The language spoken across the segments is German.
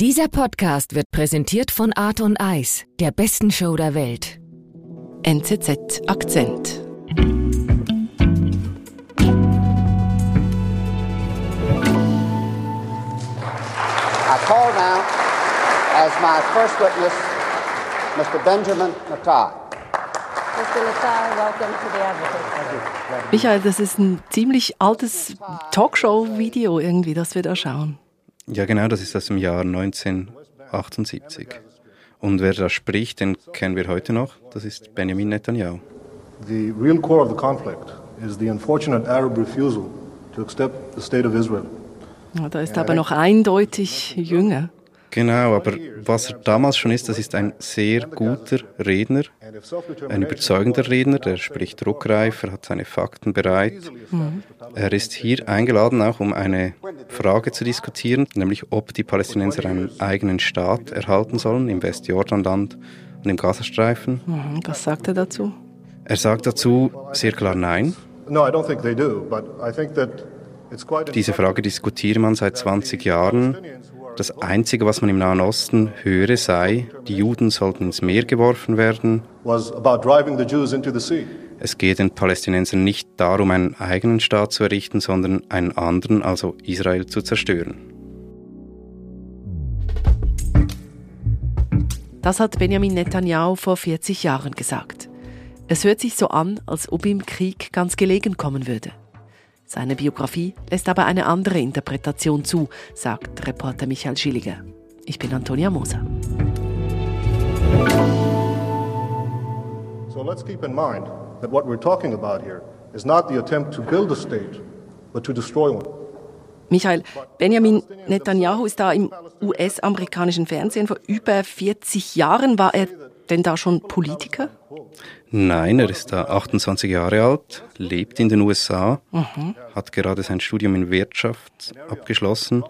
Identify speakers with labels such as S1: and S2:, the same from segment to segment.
S1: Dieser Podcast wird präsentiert von Art und Eis, der besten Show der Welt.
S2: NZZ Akzent.
S3: I call now as my first witness Mr. Benjamin Natai.
S4: Mr. Natai, welcome to the Advocate.
S2: Michael, das ist ein ziemlich altes Talkshow-Video irgendwie, das wir da schauen.
S5: Ja, genau, das ist aus dem Jahr 1978. Und wer da spricht, den kennen wir heute noch. Das ist Benjamin Netanyahu.
S6: The real core of the conflict is the unfortunate Arab refusal to accept the state of Israel.
S2: Ja, da ist er aber noch eindeutig jünger.
S5: Genau, aber was er damals schon ist, das ist ein sehr guter Redner, ein überzeugender Redner, der spricht druckreif, er hat seine Fakten bereit. Er ist hier eingeladen, auch um eine Frage zu diskutieren, nämlich ob die Palästinenser einen eigenen Staat erhalten sollen im Westjordanland und im Gazastreifen.
S2: Mhm, Was sagt er dazu?
S5: Er sagt dazu sehr klar Nein.
S6: No, I don't think they do, but I think that it's quite
S5: Diese Frage diskutiert man seit 20 Jahren. Das Einzige, was man im Nahen Osten höre, sei, die Juden sollten ins Meer geworfen werden. Es geht den Palästinensern nicht darum, einen eigenen Staat zu errichten, sondern einen anderen, also Israel, zu zerstören.
S2: Das hat Benjamin Netanyahu vor 40 Jahren gesagt. Es hört sich so an, als ob ihm Krieg ganz gelegen kommen würde. Seine Biografie lässt aber eine andere Interpretation zu, sagt Reporter Michael Schilliger. Ich bin Antonia Moser.
S6: So let's keep in mind that what we're talking about here is not the attempt to build a state, but to destroy one.
S2: Michael, Benjamin Netanyahu ist da im US-amerikanischen Fernsehen vor über 40 Jahren. War er denn da schon Politiker?
S5: Nein, er ist da 28 Jahre alt, lebt in den USA, hat gerade sein Studium in Wirtschaft abgeschlossen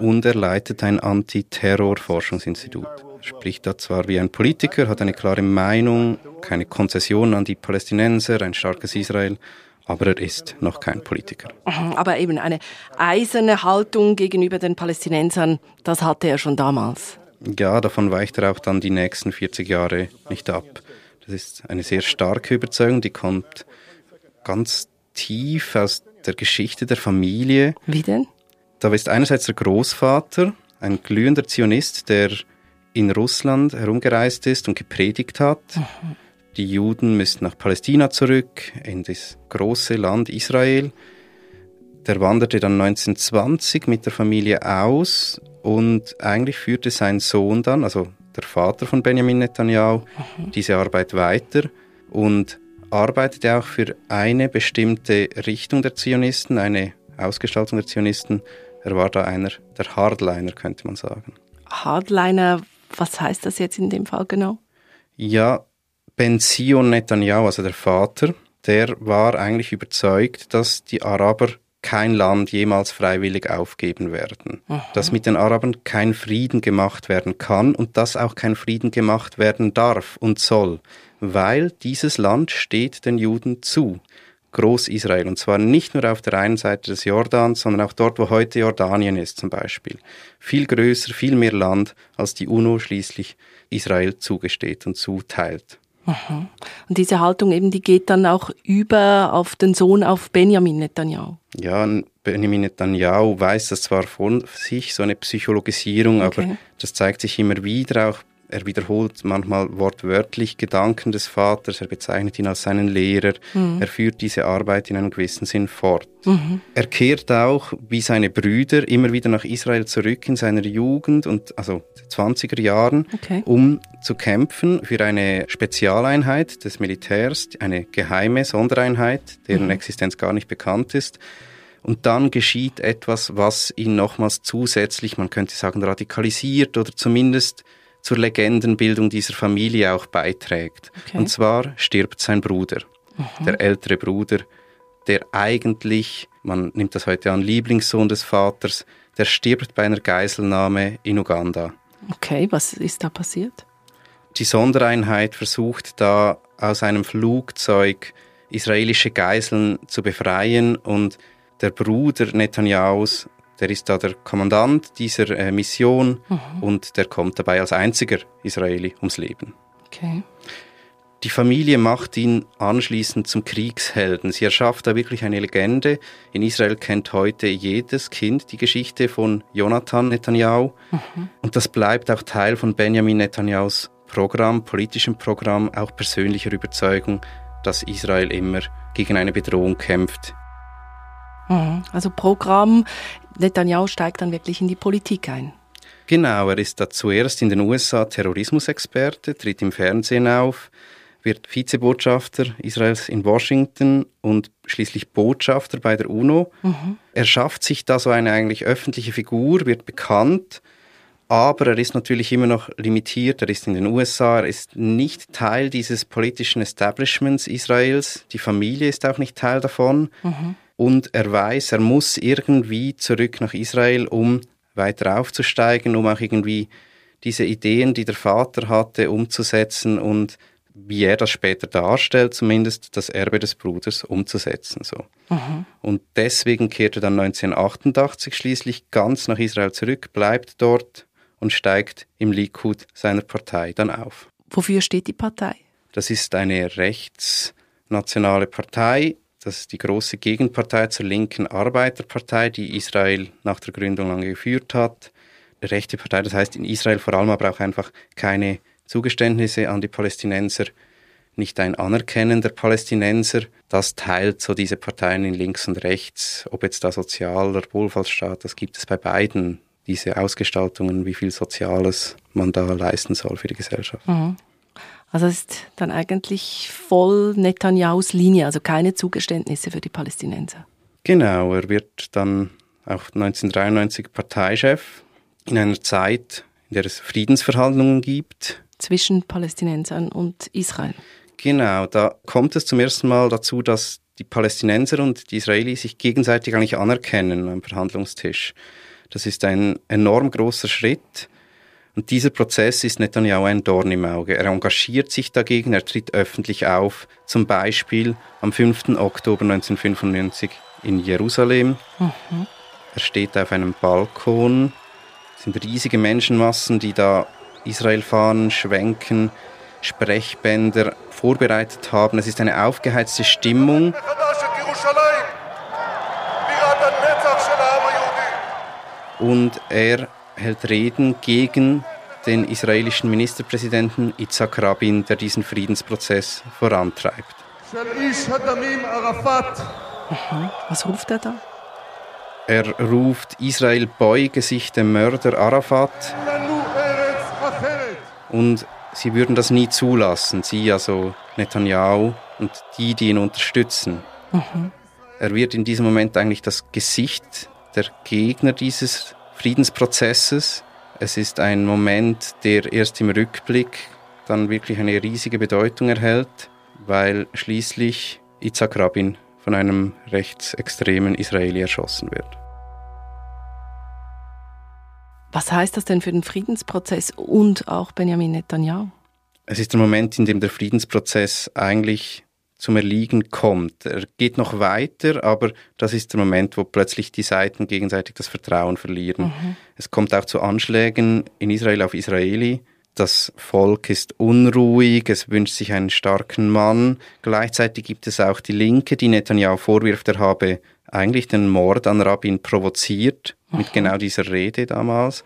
S5: und er leitet ein Antiterror-Forschungsinstitut. Er spricht da zwar wie ein Politiker, hat eine klare Meinung, keine Konzessionen an die Palästinenser, ein starkes Israel, aber er ist noch kein Politiker.
S2: Mhm, Aber eben eine eiserne Haltung gegenüber den Palästinensern, das hatte er schon damals.
S5: Ja, davon weicht er auch dann die nächsten 40 Jahre nicht ab. Das ist eine sehr starke Überzeugung, die kommt ganz tief aus der Geschichte der Familie.
S2: Wie denn?
S5: Da ist einerseits der Großvater, ein glühender Zionist, der in Russland herumgereist ist und gepredigt hat. Die Juden müssten nach Palästina zurück, in das große Land Israel. Der wanderte dann 1920 mit der Familie aus und eigentlich führte sein Sohn dann, also der Vater von Benjamin Netanyahu, diese Arbeit weiter und arbeitete auch für eine bestimmte Richtung der Zionisten, eine Ausgestaltung der Zionisten. Er war da einer der Hardliner, könnte man sagen.
S2: Hardliner, was heißt das jetzt in dem Fall genau?
S5: Ja, Ben Zion Netanyahu, also der Vater, der war eigentlich überzeugt, dass die Araber kein Land jemals freiwillig aufgeben werden. Dass mit den Arabern kein Frieden gemacht werden kann und dass auch kein Frieden gemacht werden darf und soll, weil dieses Land steht den Juden zu. Groß-Israel. Und zwar nicht nur auf der einen Seite des Jordans, sondern auch dort, wo heute Jordanien ist zum Beispiel. Viel größer, viel mehr Land, als die UNO schließlich Israel zugesteht und zuteilt.
S2: Und diese Haltung eben, die geht dann auch über auf den Sohn, auf Benjamin Netanyahu.
S5: Ja, Benjamin Netanyahu weiß das zwar von sich, so eine Psychologisierung,
S2: Okay.
S5: aber das zeigt sich immer wieder auch. Er wiederholt manchmal wortwörtlich Gedanken des Vaters, er bezeichnet ihn als seinen Lehrer, er führt diese Arbeit in einem gewissen Sinn fort. Er kehrt auch, wie seine Brüder, immer wieder nach Israel zurück in seiner Jugend und also 20er Jahren,
S2: Okay.
S5: um zu kämpfen für eine Spezialeinheit des Militärs, eine geheime Sondereinheit, deren Existenz gar nicht bekannt ist. Und dann geschieht etwas, was ihn nochmals zusätzlich, man könnte sagen, radikalisiert oder zumindest zur Legendenbildung dieser Familie auch beiträgt.
S2: Okay.
S5: Und zwar stirbt sein Bruder, der ältere Bruder, der eigentlich, man nimmt das heute an, Lieblingssohn des Vaters, der stirbt bei einer Geiselnahme in Uganda.
S2: Okay, was ist da passiert?
S5: Die Sondereinheit versucht da aus einem Flugzeug israelische Geiseln zu befreien und der Bruder Netanyahus Der ist da der Kommandant dieser äh, Mission mhm. und der kommt dabei als einziger Israeli ums Leben.
S2: Okay.
S5: Die Familie macht ihn anschließend zum Kriegshelden. Sie erschafft da wirklich eine Legende. In Israel kennt heute jedes Kind die Geschichte von Jonathan Netanyahu. Mhm. Und das bleibt auch Teil von Benjamin Netanyahus Programm, politischem Programm, auch persönlicher Überzeugung, dass Israel immer gegen eine Bedrohung kämpft.
S2: Mhm. Also Programm, Netanyahu steigt dann wirklich in die Politik ein.
S5: Genau, er ist da zuerst in den USA Terrorismusexperte, tritt im Fernsehen auf, wird Vizebotschafter Israels in Washington und schließlich Botschafter bei der UNO. Mhm. Er schafft sich da so eine eigentlich öffentliche Figur, wird bekannt, aber er ist natürlich immer noch limitiert. Er ist in den USA, er ist nicht Teil dieses politischen Establishments Israels. Die Familie ist auch nicht Teil davon. Mhm. Und er weiß, er muss irgendwie zurück nach Israel, um weiter aufzusteigen, um auch irgendwie diese Ideen, die der Vater hatte, umzusetzen und wie er das später darstellt, zumindest das Erbe des Bruders umzusetzen. So. Mhm. Und deswegen kehrt er dann 1988 schließlich ganz nach Israel zurück, bleibt dort und steigt im Likud seiner Partei dann auf.
S2: Wofür steht die Partei?
S5: Das ist eine rechtsnationale Partei. Das ist die große Gegenpartei zur linken Arbeiterpartei, die Israel nach der Gründung lange geführt hat. Rechte Partei, das heißt in Israel vor allem aber auch einfach keine Zugeständnisse an die Palästinenser, nicht ein Anerkennen der Palästinenser. Das teilt so diese Parteien in links und rechts. Ob jetzt da Sozial- oder Wohlfahrtsstaat, das gibt es bei beiden. Diese Ausgestaltungen, wie viel Soziales man da leisten soll für die Gesellschaft.
S2: Mhm. Also es ist dann eigentlich voll Netanyahus Linie, also keine Zugeständnisse für die Palästinenser.
S5: Genau, er wird dann auch 1993 Parteichef in einer Zeit, in der es Friedensverhandlungen gibt
S2: zwischen Palästinensern und Israel.
S5: Genau, da kommt es zum ersten Mal dazu, dass die Palästinenser und die Israelis sich gegenseitig eigentlich anerkennen am Verhandlungstisch. Das ist ein enorm großer Schritt. Und dieser Prozess ist Netanyahu ein Dorn im Auge. Er engagiert sich dagegen, er tritt öffentlich auf, zum Beispiel am 5. Oktober 1995 in Jerusalem. Mhm. Er steht auf einem Balkon. Es sind riesige Menschenmassen, die da Israel fahren, schwenken, Sprechbänder vorbereitet haben. Es ist eine aufgeheizte Stimmung. Und er hält Reden gegen den israelischen Ministerpräsidenten Itzhak Rabin, der diesen Friedensprozess vorantreibt.
S2: Was ruft er da?
S5: Er ruft, Israel beuge sich dem Mörder Arafat und sie würden das nie zulassen, sie, also Netanyahu und die, die ihn unterstützen. Mhm. Er wird in diesem Moment eigentlich das Gesicht der Gegner dieses Friedensprozesses. Es ist ein Moment, der erst im Rückblick dann wirklich eine riesige Bedeutung erhält, weil schließlich Itzhak Rabin von einem rechtsextremen Israeli erschossen wird.
S2: Was heißt das denn für den Friedensprozess und auch Benjamin Netanyahu?
S5: Es ist der Moment, in dem der Friedensprozess eigentlich zum Erliegen kommt. Er geht noch weiter, aber das ist der Moment, wo plötzlich die Seiten gegenseitig das Vertrauen verlieren. Mhm. Es kommt auch zu Anschlägen in Israel auf Israeli. Das Volk ist unruhig, es wünscht sich einen starken Mann. Gleichzeitig gibt es auch die Linke, die Netanyahu vorwirft, er habe eigentlich den Mord an Rabin provoziert mit genau dieser Rede damals.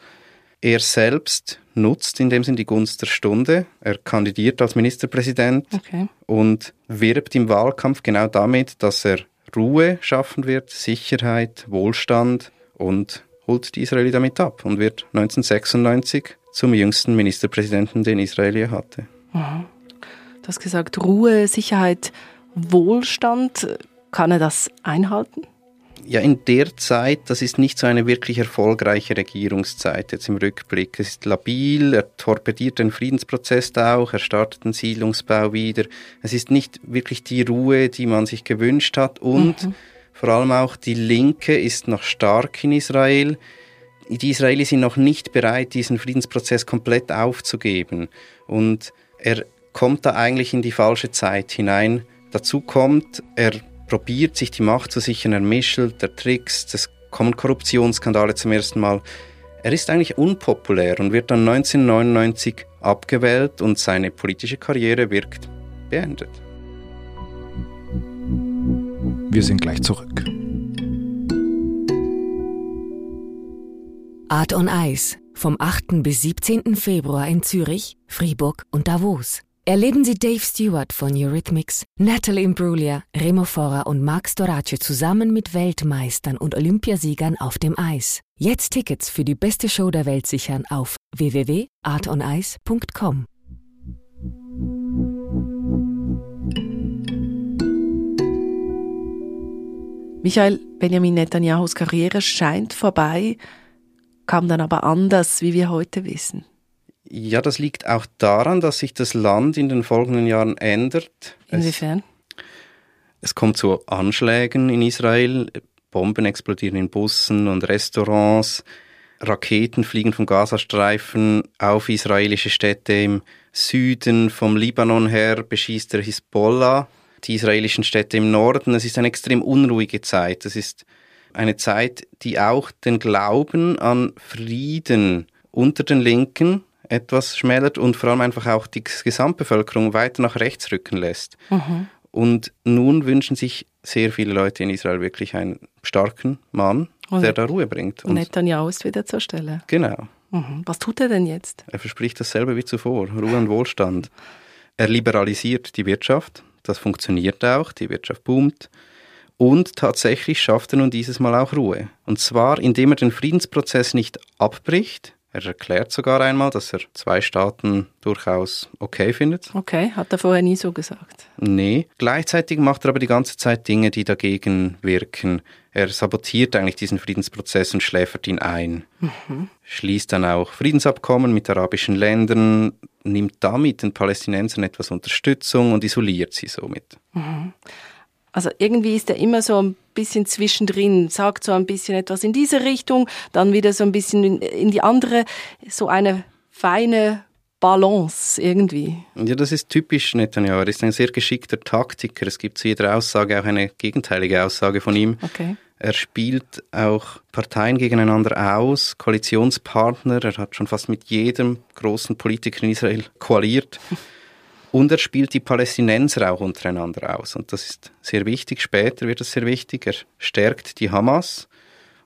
S5: Er selbst nutzt in dem Sinn die Gunst der Stunde. Er kandidiert als Ministerpräsident okay. und wirbt im Wahlkampf genau damit, dass er Ruhe schaffen wird, Sicherheit, Wohlstand und holt die Israeli damit ab und wird 1996 zum jüngsten Ministerpräsidenten, den Israel hatte.
S2: Mhm. Du hast gesagt, Ruhe, Sicherheit, Wohlstand. Kann er das einhalten?
S5: Ja, in der Zeit, das ist nicht so eine wirklich erfolgreiche Regierungszeit jetzt im Rückblick. Es ist labil, er torpediert den Friedensprozess auch, er startet den Siedlungsbau wieder. Es ist nicht wirklich die Ruhe, die man sich gewünscht hat und mhm. vor allem auch die Linke ist noch stark in Israel. Die Israelis sind noch nicht bereit, diesen Friedensprozess komplett aufzugeben und er kommt da eigentlich in die falsche Zeit hinein. Dazu kommt, er probiert, sich die Macht zu sichern, er mischelt, er trickst, es kommen Korruptionsskandale zum ersten Mal. Er ist eigentlich unpopulär und wird dann 1999 abgewählt und seine politische Karriere wirkt beendet.
S7: Wir sind gleich zurück.
S1: Art on Ice vom 8. bis 17. Februar in Zürich, Fribourg und Davos. Erleben Sie Dave Stewart von Eurythmics, Natalie Imbruglia, Remo Fora und Marc Storace zusammen mit Weltmeistern und Olympiasiegern auf dem Eis. Jetzt Tickets für die beste Show der Welt sichern auf www.artonice.com.
S2: Michael Benjamin Netanyahus Karriere scheint vorbei, kam dann aber anders, wie wir heute wissen.
S5: Ja, das liegt auch daran, dass sich das Land in den folgenden Jahren ändert.
S2: Inwiefern?
S5: Es, es kommt zu Anschlägen in Israel, Bomben explodieren in Bussen und Restaurants, Raketen fliegen vom Gazastreifen auf israelische Städte im Süden, vom Libanon her beschießt der Hisbollah die israelischen Städte im Norden. Es ist eine extrem unruhige Zeit. Es ist eine Zeit, die auch den Glauben an Frieden unter den Linken etwas schmälert und vor allem einfach auch die Gesamtbevölkerung weiter nach rechts rücken lässt. Mhm. Und nun wünschen sich sehr viele Leute in Israel wirklich einen starken Mann, und der da Ruhe bringt.
S2: Und Netanyahu ist wieder zur Stelle.
S5: Genau.
S2: Mhm. Was tut er denn jetzt?
S5: Er verspricht dasselbe wie zuvor, Ruhe und Wohlstand. Er liberalisiert die Wirtschaft, das funktioniert auch, die Wirtschaft boomt. Und tatsächlich schafft er nun dieses Mal auch Ruhe. Und zwar, indem er den Friedensprozess nicht abbricht, er erklärt sogar einmal, dass er zwei Staaten durchaus okay findet.
S2: Okay, hat er vorher nie so gesagt.
S5: Nee. Gleichzeitig macht er aber die ganze Zeit Dinge, die dagegen wirken. Er sabotiert eigentlich diesen Friedensprozess und schläfert ihn ein. Mhm. Schließt dann auch Friedensabkommen mit arabischen Ländern, nimmt damit den Palästinensern etwas Unterstützung und isoliert sie somit. Mhm.
S2: Also irgendwie ist er immer so ein bisschen zwischendrin, sagt so ein bisschen etwas in diese Richtung, dann wieder so ein bisschen in, in die andere, so eine feine Balance irgendwie.
S5: Ja, das ist typisch Netanyahu. Er ist ein sehr geschickter Taktiker. Es gibt zu jeder Aussage auch eine gegenteilige Aussage von ihm.
S2: Okay.
S5: Er spielt auch Parteien gegeneinander aus, Koalitionspartner. Er hat schon fast mit jedem großen Politiker in Israel koaliert. Und er spielt die Palästinenser auch untereinander aus. Und das ist sehr wichtig. Später wird es sehr wichtig. Er stärkt die Hamas,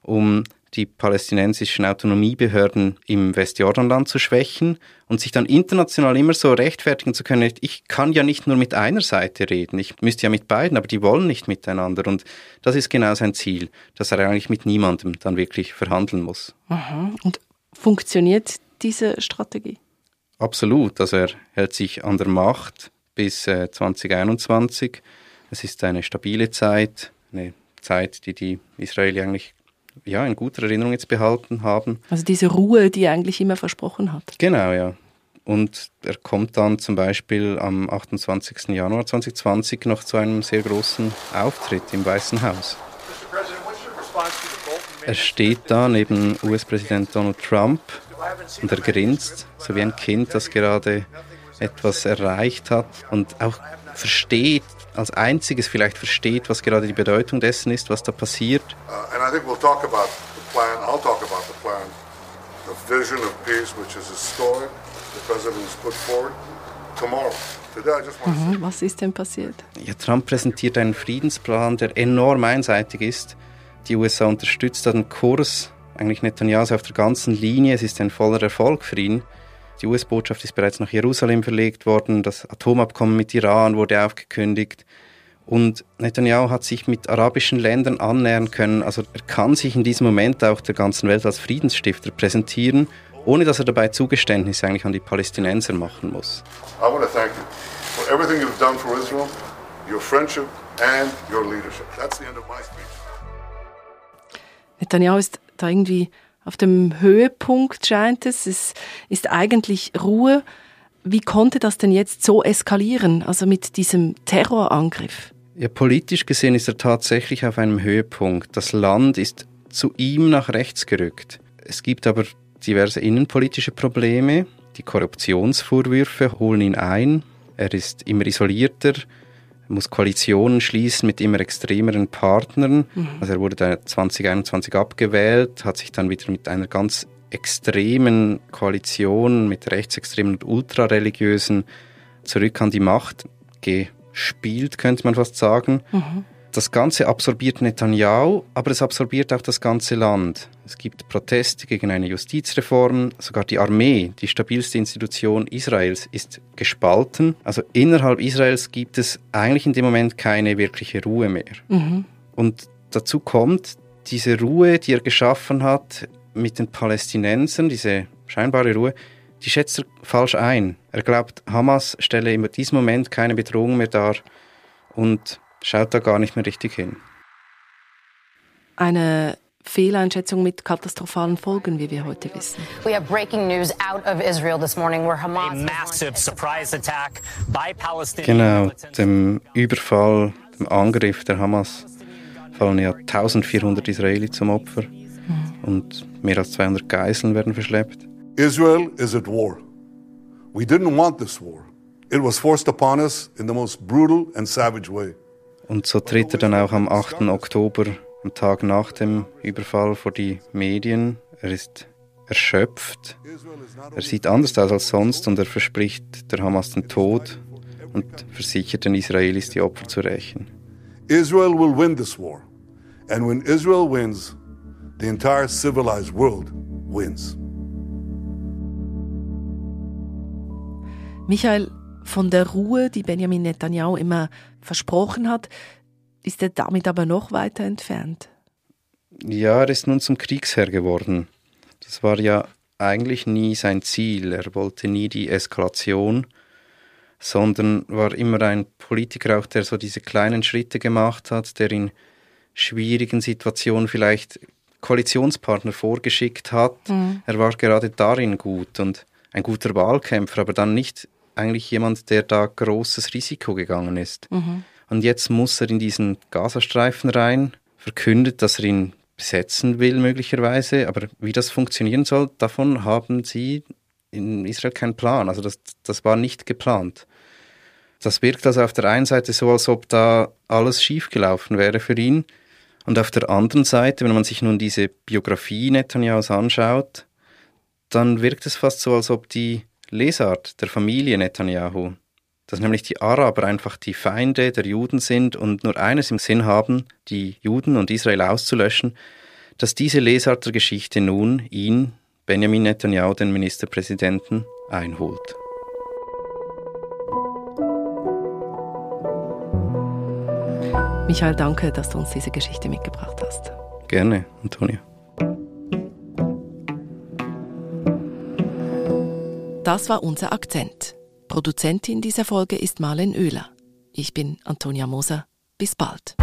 S5: um die palästinensischen Autonomiebehörden im Westjordanland zu schwächen und sich dann international immer so rechtfertigen zu können, ich kann ja nicht nur mit einer Seite reden, ich müsste ja mit beiden, aber die wollen nicht miteinander. Und das ist genau sein Ziel, dass er eigentlich mit niemandem dann wirklich verhandeln muss.
S2: Aha. Und funktioniert diese Strategie?
S5: Absolut. Also er hält sich an der Macht bis äh, 2021. Es ist eine stabile Zeit, eine Zeit, die die Israelis eigentlich ja, in guter Erinnerung jetzt behalten haben.
S2: Also diese Ruhe, die er eigentlich immer versprochen hat.
S5: Genau, ja. Und er kommt dann zum Beispiel am 28. Januar 2020 noch zu einem sehr großen Auftritt im Weißen Haus. Er steht da neben US-Präsident Donald Trump und er grinst, so wie ein Kind, das gerade etwas erreicht hat und auch versteht, als einziges vielleicht versteht, was gerade die Bedeutung dessen ist, was da passiert. Uh, and I think we'll talk about the plan. I'll talk about the plan, the vision of peace, which is historic. The president has put forward tomorrow.
S2: Mhm, was ist denn passiert?
S5: Ja, Trump präsentiert einen Friedensplan, der enorm einseitig ist. Die USA unterstützt den Kurs eigentlich Netanyahu auf der ganzen Linie. Es ist ein voller Erfolg für ihn. Die US-Botschaft ist bereits nach Jerusalem verlegt worden. Das Atomabkommen mit Iran wurde aufgekündigt. Und Netanyahu hat sich mit arabischen Ländern annähern können. Also er kann sich in diesem Moment auch der ganzen Welt als Friedensstifter präsentieren, ohne dass er dabei Zugeständnisse eigentlich an die Palästinenser machen muss. I want to thank you for everything you've done for Israel, your friendship and your leadership. That's the end of my speech.
S2: Netanyahu ist da irgendwie auf dem Höhepunkt, scheint es. Es ist eigentlich Ruhe. Wie konnte das denn jetzt so eskalieren, also mit diesem Terrorangriff?
S5: Ja, politisch gesehen ist er tatsächlich auf einem Höhepunkt. Das Land ist zu ihm nach rechts gerückt. Es gibt aber diverse innenpolitische Probleme. Die Korruptionsvorwürfe holen ihn ein. Er ist immer isolierter. Er muss Koalitionen schließen mit immer extremeren Partnern. Mhm. Also er wurde 2021 abgewählt, hat sich dann wieder mit einer ganz extremen Koalition, mit rechtsextremen und ultrareligiösen zurück an die Macht gespielt, könnte man fast sagen. Mhm. Das Ganze absorbiert Netanyahu, aber es absorbiert auch das ganze Land. Es gibt Proteste gegen eine Justizreform. Sogar die Armee, die stabilste Institution Israels, ist gespalten. Also innerhalb Israels gibt es eigentlich in dem Moment keine wirkliche Ruhe mehr. Mhm. Und dazu kommt diese Ruhe, die er geschaffen hat mit den Palästinensern, diese scheinbare Ruhe, die schätzt er falsch ein. Er glaubt, Hamas stelle in diesem Moment keine Bedrohung mehr dar. Und schaut da gar nicht mehr richtig hin.
S2: Eine Fehleinschätzung mit katastrophalen Folgen, wie wir heute wissen. We have breaking news out of Israel this morning where Hamas a massive surprise attack
S5: by Palestinian Genau, dem Überfall, dem Angriff der Hamas fallen ja 1400 Israeli zum Opfer mhm. und mehr als 200 Geiseln werden verschleppt.
S8: Israel is at war. We didn't want this war. It was forced upon us in the most brutal and savage way.
S5: Und so tritt er dann auch am 8. Oktober, am Tag nach dem Überfall, vor die Medien. Er ist erschöpft. Er sieht anders aus als sonst und er verspricht der Hamas den Tod und versichert den Israelis, die Opfer zu rächen.
S8: Israel will win this war. And when Israel wins, the entire civilized world wins.
S2: Michael, von der Ruhe, die Benjamin Netanyahu immer versprochen hat, ist er damit aber noch weiter entfernt.
S5: Ja, er ist nun zum Kriegsherr geworden. Das war ja eigentlich nie sein Ziel. Er wollte nie die Eskalation, sondern war immer ein Politiker auch, der so diese kleinen Schritte gemacht hat, der in schwierigen Situationen vielleicht Koalitionspartner vorgeschickt hat. Mhm. Er war gerade darin gut und ein guter Wahlkämpfer, aber dann nicht eigentlich jemand, der da großes Risiko gegangen ist. Mhm. Und jetzt muss er in diesen Gazastreifen rein, verkündet, dass er ihn besetzen will möglicherweise, aber wie das funktionieren soll, davon haben sie in Israel keinen Plan. Also das, das war nicht geplant. Das wirkt also auf der einen Seite so, als ob da alles schiefgelaufen wäre für ihn. Und auf der anderen Seite, wenn man sich nun diese Biografie Netanyahus anschaut, dann wirkt es fast so, als ob die Lesart der Familie Netanyahu, dass nämlich die Araber einfach die Feinde der Juden sind und nur eines im Sinn haben, die Juden und Israel auszulöschen, dass diese Lesart der Geschichte nun ihn, Benjamin Netanyahu, den Ministerpräsidenten, einholt.
S2: Michael, danke, dass du uns diese Geschichte mitgebracht hast.
S5: Gerne, Antonia.
S2: Das war unser Akzent. Produzentin dieser Folge ist Marlen Oehler. Ich bin Antonia Moser. Bis bald.